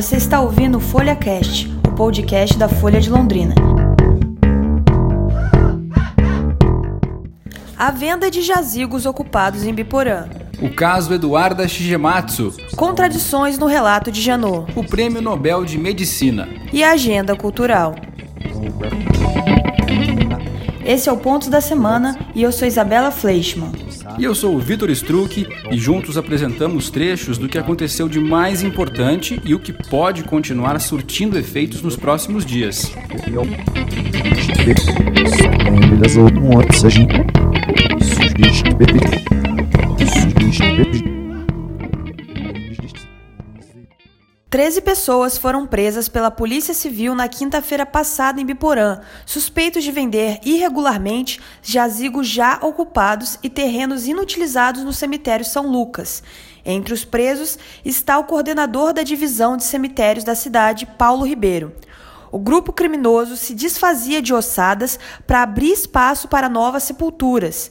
Você está ouvindo o Folha Cast, o podcast da Folha de Londrina. A venda de jazigos ocupados em Biporã. O caso Eduarda Shigematsu. Contradições no relato de Janot. O Prêmio Nobel de Medicina. E a agenda cultural. Esse é o Ponto da Semana e eu sou Isabela Fleischmann. E eu sou o Vitor Struck e juntos apresentamos trechos do que aconteceu de mais importante e o que pode continuar surtindo efeitos nos próximos dias. Treze pessoas foram presas pela Polícia Civil na quinta-feira passada em Biporã, suspeitos de vender irregularmente jazigos já ocupados e terrenos inutilizados no cemitério São Lucas. Entre os presos está o coordenador da divisão de cemitérios da cidade, Paulo Ribeiro. O grupo criminoso se desfazia de ossadas para abrir espaço para novas sepulturas.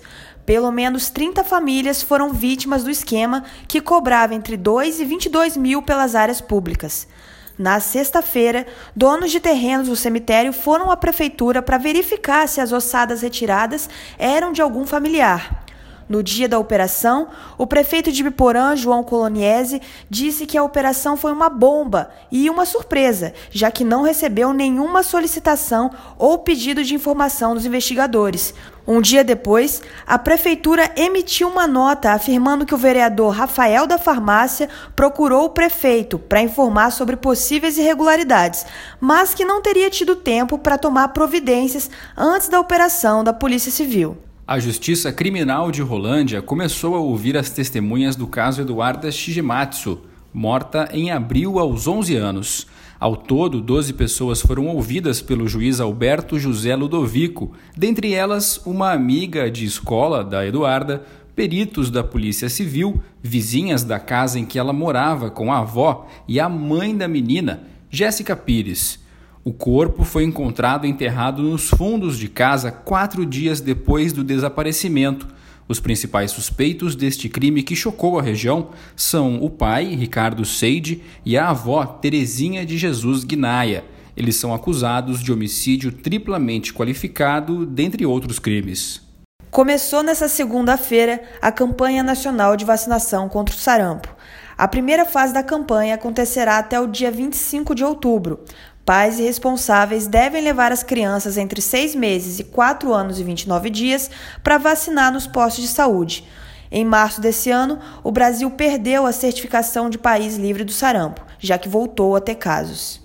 Pelo menos 30 famílias foram vítimas do esquema que cobrava entre 2 e 22 mil pelas áreas públicas. Na sexta-feira, donos de terrenos do cemitério foram à prefeitura para verificar se as ossadas retiradas eram de algum familiar. No dia da operação, o prefeito de Biporã, João Coloniese, disse que a operação foi uma bomba e uma surpresa, já que não recebeu nenhuma solicitação ou pedido de informação dos investigadores. Um dia depois, a prefeitura emitiu uma nota afirmando que o vereador Rafael da Farmácia procurou o prefeito para informar sobre possíveis irregularidades, mas que não teria tido tempo para tomar providências antes da operação da Polícia Civil. A Justiça Criminal de Rolândia começou a ouvir as testemunhas do caso Eduarda Shigematsu, morta em abril aos 11 anos. Ao todo, 12 pessoas foram ouvidas pelo juiz Alberto José Ludovico, dentre elas uma amiga de escola da Eduarda, peritos da Polícia Civil, vizinhas da casa em que ela morava com a avó e a mãe da menina, Jéssica Pires. O corpo foi encontrado enterrado nos fundos de casa quatro dias depois do desaparecimento. Os principais suspeitos deste crime que chocou a região são o pai, Ricardo Seide, e a avó, Terezinha de Jesus Guinaia. Eles são acusados de homicídio triplamente qualificado, dentre outros crimes. Começou nesta segunda-feira a campanha nacional de vacinação contra o sarampo. A primeira fase da campanha acontecerá até o dia 25 de outubro. Pais e responsáveis devem levar as crianças entre 6 meses e 4 anos e 29 dias para vacinar nos postos de saúde. Em março desse ano, o Brasil perdeu a certificação de país livre do sarampo, já que voltou a ter casos.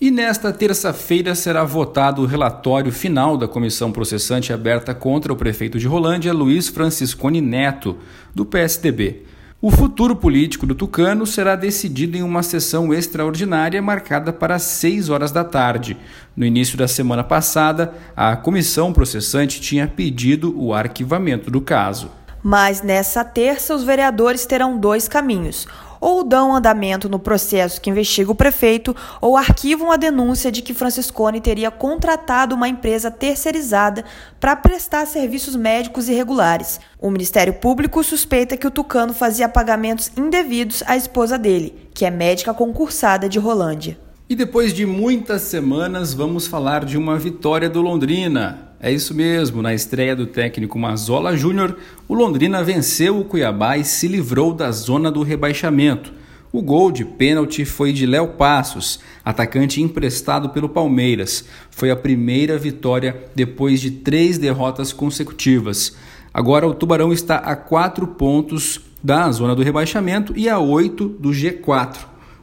E nesta terça-feira será votado o relatório final da comissão processante aberta contra o prefeito de Rolândia, Luiz Franciscone Neto, do PSDB. O futuro político do Tucano será decidido em uma sessão extraordinária marcada para 6 horas da tarde. No início da semana passada, a comissão processante tinha pedido o arquivamento do caso. Mas nessa terça, os vereadores terão dois caminhos ou dão andamento no processo que investiga o prefeito, ou arquivam a denúncia de que Franciscone teria contratado uma empresa terceirizada para prestar serviços médicos irregulares. O Ministério Público suspeita que o Tucano fazia pagamentos indevidos à esposa dele, que é médica concursada de Rolândia. E depois de muitas semanas, vamos falar de uma vitória do Londrina. É isso mesmo, na estreia do técnico Mazola Júnior, o Londrina venceu o Cuiabá e se livrou da zona do rebaixamento. O gol de pênalti foi de Léo Passos, atacante emprestado pelo Palmeiras. Foi a primeira vitória depois de três derrotas consecutivas. Agora o Tubarão está a quatro pontos da zona do rebaixamento e a oito do G4.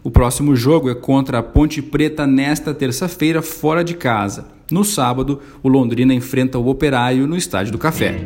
O próximo jogo é contra a Ponte Preta nesta terça-feira, fora de casa. No sábado, o Londrina enfrenta o Operário no Estádio do Café.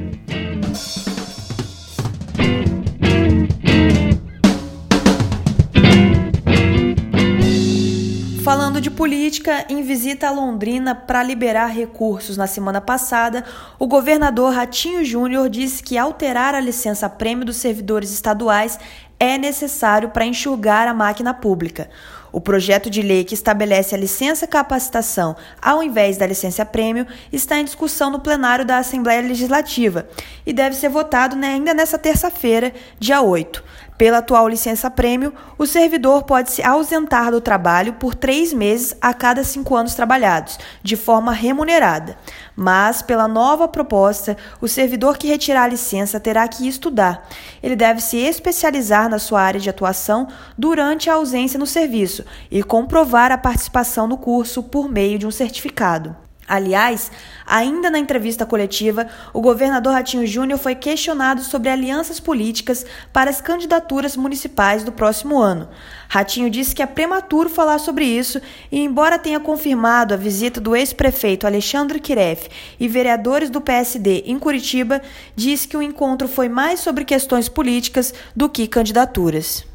Falando de política, em visita a Londrina para liberar recursos na semana passada, o governador Ratinho Júnior disse que alterar a licença-prêmio dos servidores estaduais é necessário para enxugar a máquina pública. O projeto de lei que estabelece a licença capacitação ao invés da licença prêmio está em discussão no plenário da Assembleia Legislativa e deve ser votado né, ainda nesta terça-feira, dia 8. Pela atual licença prêmio, o servidor pode se ausentar do trabalho por três meses a cada cinco anos trabalhados, de forma remunerada. Mas, pela nova proposta, o servidor que retirar a licença terá que estudar. Ele deve se especializar na sua área de atuação durante a ausência no serviço e comprovar a participação no curso por meio de um certificado. Aliás, ainda na entrevista coletiva, o governador Ratinho Júnior foi questionado sobre alianças políticas para as candidaturas municipais do próximo ano. Ratinho disse que é prematuro falar sobre isso e, embora tenha confirmado a visita do ex-prefeito Alexandre Kiref e vereadores do PSD em Curitiba, disse que o encontro foi mais sobre questões políticas do que candidaturas.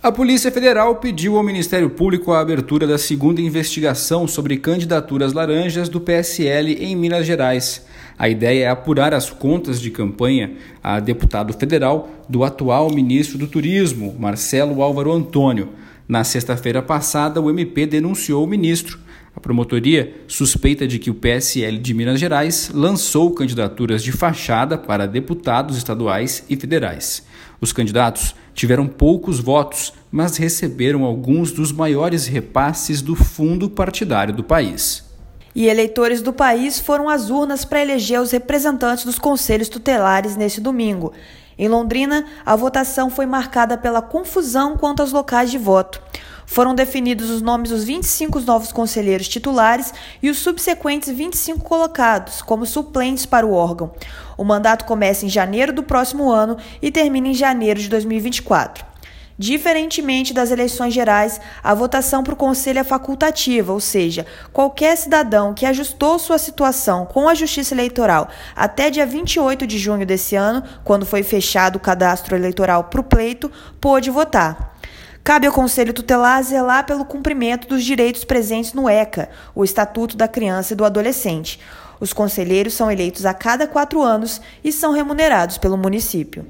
A Polícia Federal pediu ao Ministério Público a abertura da segunda investigação sobre candidaturas laranjas do PSL em Minas Gerais. A ideia é apurar as contas de campanha a deputado federal do atual ministro do Turismo, Marcelo Álvaro Antônio. Na sexta-feira passada, o MP denunciou o ministro. A promotoria suspeita de que o PSL de Minas Gerais lançou candidaturas de fachada para deputados estaduais e federais. Os candidatos tiveram poucos votos, mas receberam alguns dos maiores repasses do fundo partidário do país. E eleitores do país foram às urnas para eleger os representantes dos conselhos tutelares neste domingo. Em Londrina, a votação foi marcada pela confusão quanto aos locais de voto. Foram definidos os nomes dos 25 novos conselheiros titulares e os subsequentes 25 colocados como suplentes para o órgão. O mandato começa em janeiro do próximo ano e termina em janeiro de 2024. Diferentemente das eleições gerais, a votação para o conselho é facultativa, ou seja, qualquer cidadão que ajustou sua situação com a Justiça Eleitoral até dia 28 de junho desse ano, quando foi fechado o cadastro eleitoral para o pleito, pôde votar. Cabe ao Conselho Tutelar zelar pelo cumprimento dos direitos presentes no ECA, o Estatuto da Criança e do Adolescente. Os conselheiros são eleitos a cada quatro anos e são remunerados pelo município.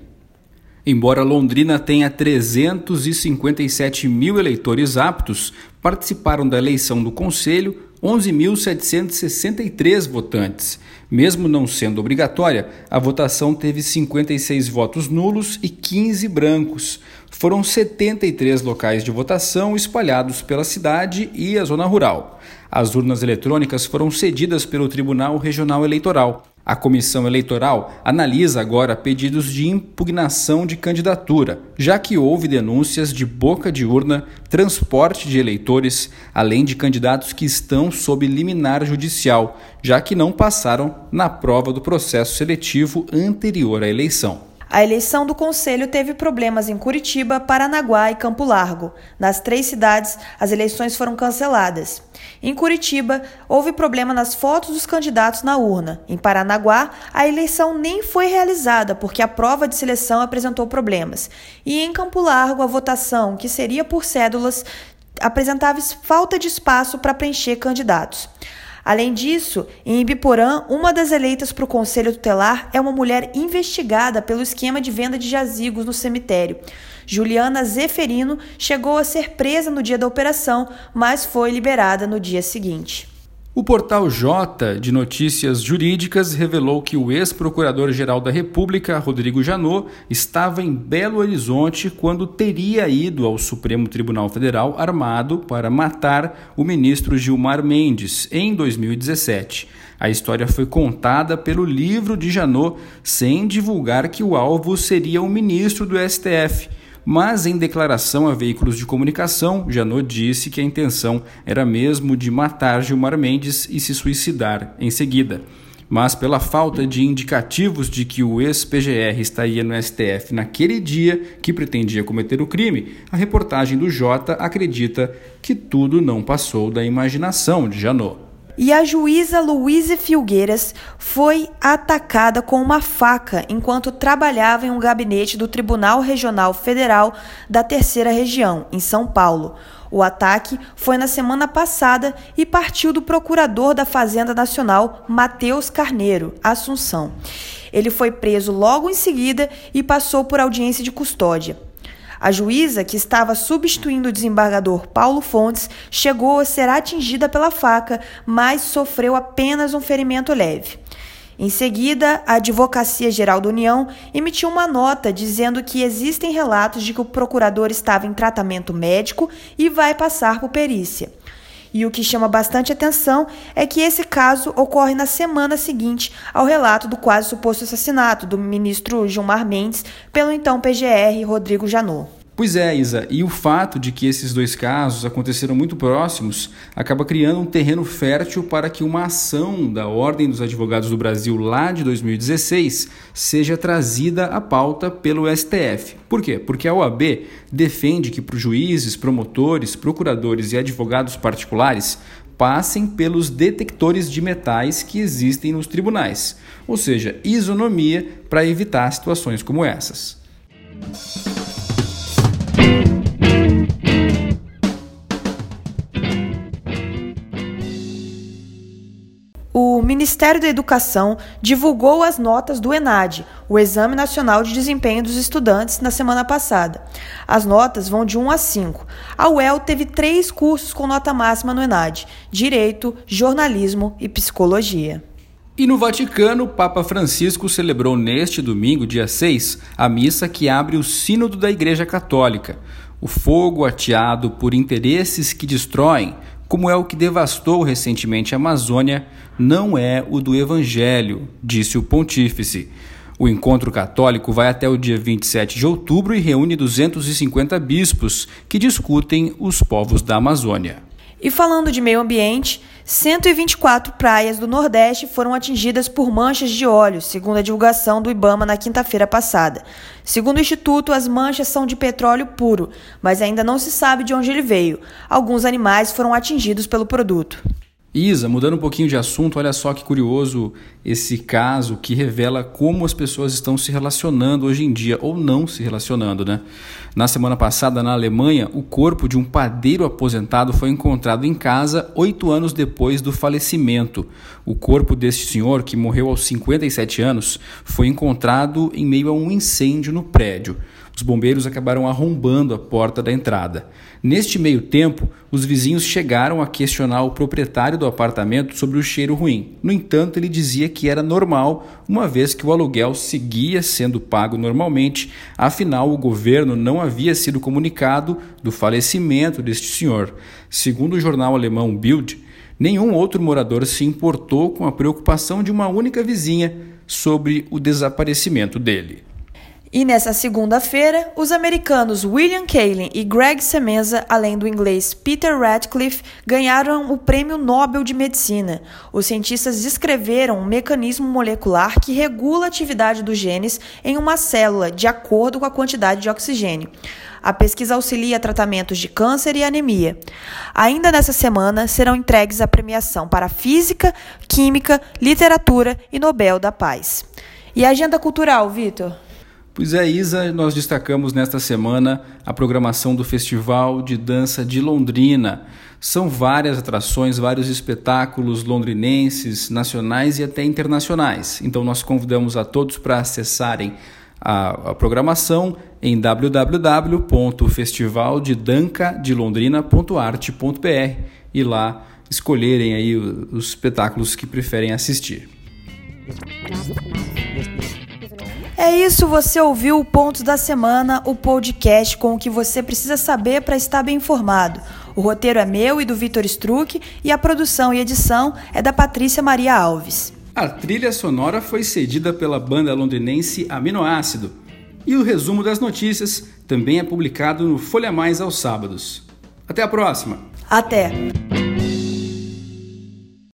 Embora Londrina tenha 357 mil eleitores aptos, participaram da eleição do Conselho 11.763 votantes. Mesmo não sendo obrigatória, a votação teve 56 votos nulos e 15 brancos. Foram 73 locais de votação espalhados pela cidade e a zona rural. As urnas eletrônicas foram cedidas pelo Tribunal Regional Eleitoral. A comissão eleitoral analisa agora pedidos de impugnação de candidatura, já que houve denúncias de boca de urna, transporte de eleitores, além de candidatos que estão sob liminar judicial, já que não passaram na prova do processo seletivo anterior à eleição. A eleição do conselho teve problemas em Curitiba, Paranaguá e Campo Largo. Nas três cidades, as eleições foram canceladas. Em Curitiba, houve problema nas fotos dos candidatos na urna. Em Paranaguá, a eleição nem foi realizada porque a prova de seleção apresentou problemas. E em Campo Largo, a votação, que seria por cédulas, apresentava falta de espaço para preencher candidatos. Além disso, em Ibiporã, uma das eleitas para o Conselho Tutelar é uma mulher investigada pelo esquema de venda de jazigos no cemitério. Juliana Zeferino chegou a ser presa no dia da operação, mas foi liberada no dia seguinte. O portal J de Notícias Jurídicas revelou que o ex-procurador-geral da República, Rodrigo Janot, estava em Belo Horizonte quando teria ido ao Supremo Tribunal Federal armado para matar o ministro Gilmar Mendes em 2017. A história foi contada pelo livro de Janot sem divulgar que o alvo seria o ministro do STF mas em declaração a veículos de comunicação, Janot disse que a intenção era mesmo de matar Gilmar Mendes e se suicidar em seguida. Mas pela falta de indicativos de que o ex-PGR estaria no STF naquele dia que pretendia cometer o crime, a reportagem do Jota acredita que tudo não passou da imaginação de Janot e a juíza Luíse Filgueiras foi atacada com uma faca enquanto trabalhava em um gabinete do Tribunal Regional Federal da Terceira Região, em São Paulo. O ataque foi na semana passada e partiu do procurador da Fazenda Nacional, Matheus Carneiro, Assunção. Ele foi preso logo em seguida e passou por audiência de custódia. A juíza, que estava substituindo o desembargador Paulo Fontes, chegou a ser atingida pela faca, mas sofreu apenas um ferimento leve. Em seguida, a Advocacia Geral da União emitiu uma nota dizendo que existem relatos de que o procurador estava em tratamento médico e vai passar por perícia. E o que chama bastante atenção é que esse caso ocorre na semana seguinte ao relato do quase suposto assassinato do ministro Gilmar Mendes pelo então PGR Rodrigo Janot. Pois é, Isa, e o fato de que esses dois casos aconteceram muito próximos acaba criando um terreno fértil para que uma ação da Ordem dos Advogados do Brasil lá de 2016 seja trazida à pauta pelo STF. Por quê? Porque a OAB defende que para os juízes, promotores, procuradores e advogados particulares passem pelos detectores de metais que existem nos tribunais, ou seja, isonomia para evitar situações como essas. Ministério da Educação divulgou as notas do ENAD, o Exame Nacional de Desempenho dos Estudantes, na semana passada. As notas vão de 1 a 5. A UEL teve três cursos com nota máxima no ENAD: Direito, Jornalismo e Psicologia. E no Vaticano, o Papa Francisco celebrou neste domingo, dia 6, a missa que abre o Sínodo da Igreja Católica. O fogo ateado por interesses que destroem como é o que devastou recentemente a Amazônia, não é o do Evangelho, disse o pontífice. O encontro católico vai até o dia 27 de outubro e reúne 250 bispos que discutem os povos da Amazônia. E falando de meio ambiente, 124 praias do Nordeste foram atingidas por manchas de óleo, segundo a divulgação do Ibama na quinta-feira passada. Segundo o Instituto, as manchas são de petróleo puro, mas ainda não se sabe de onde ele veio. Alguns animais foram atingidos pelo produto. Isa, mudando um pouquinho de assunto, olha só que curioso esse caso que revela como as pessoas estão se relacionando hoje em dia, ou não se relacionando, né? Na semana passada, na Alemanha, o corpo de um padeiro aposentado foi encontrado em casa oito anos depois do falecimento. O corpo deste senhor, que morreu aos 57 anos, foi encontrado em meio a um incêndio no prédio. Os bombeiros acabaram arrombando a porta da entrada. Neste meio tempo, os vizinhos chegaram a questionar o proprietário do apartamento sobre o cheiro ruim. No entanto, ele dizia que era normal, uma vez que o aluguel seguia sendo pago normalmente, afinal, o governo não havia sido comunicado do falecimento deste senhor. Segundo o jornal alemão Bild, nenhum outro morador se importou com a preocupação de uma única vizinha sobre o desaparecimento dele. E nessa segunda-feira, os americanos William Kaelin e Greg Semenza, além do inglês Peter Radcliffe, ganharam o Prêmio Nobel de Medicina. Os cientistas descreveram um mecanismo molecular que regula a atividade dos genes em uma célula de acordo com a quantidade de oxigênio. A pesquisa auxilia tratamentos de câncer e anemia. Ainda nessa semana serão entregues a premiação para Física, Química, Literatura e Nobel da Paz. E a agenda cultural, Vitor? Pois é, Isa, nós destacamos nesta semana a programação do Festival de Dança de Londrina. São várias atrações, vários espetáculos londrinenses, nacionais e até internacionais. Então nós convidamos a todos para acessarem a, a programação em www.festivaldedancadelondrina.arte.br e lá escolherem aí os espetáculos que preferem assistir. É isso, você ouviu o Pontos da Semana, o podcast com o que você precisa saber para estar bem informado. O roteiro é meu e do Vitor Struck e a produção e edição é da Patrícia Maria Alves. A trilha sonora foi cedida pela banda londrinense Aminoácido. E o resumo das notícias também é publicado no Folha Mais aos sábados. Até a próxima! Até!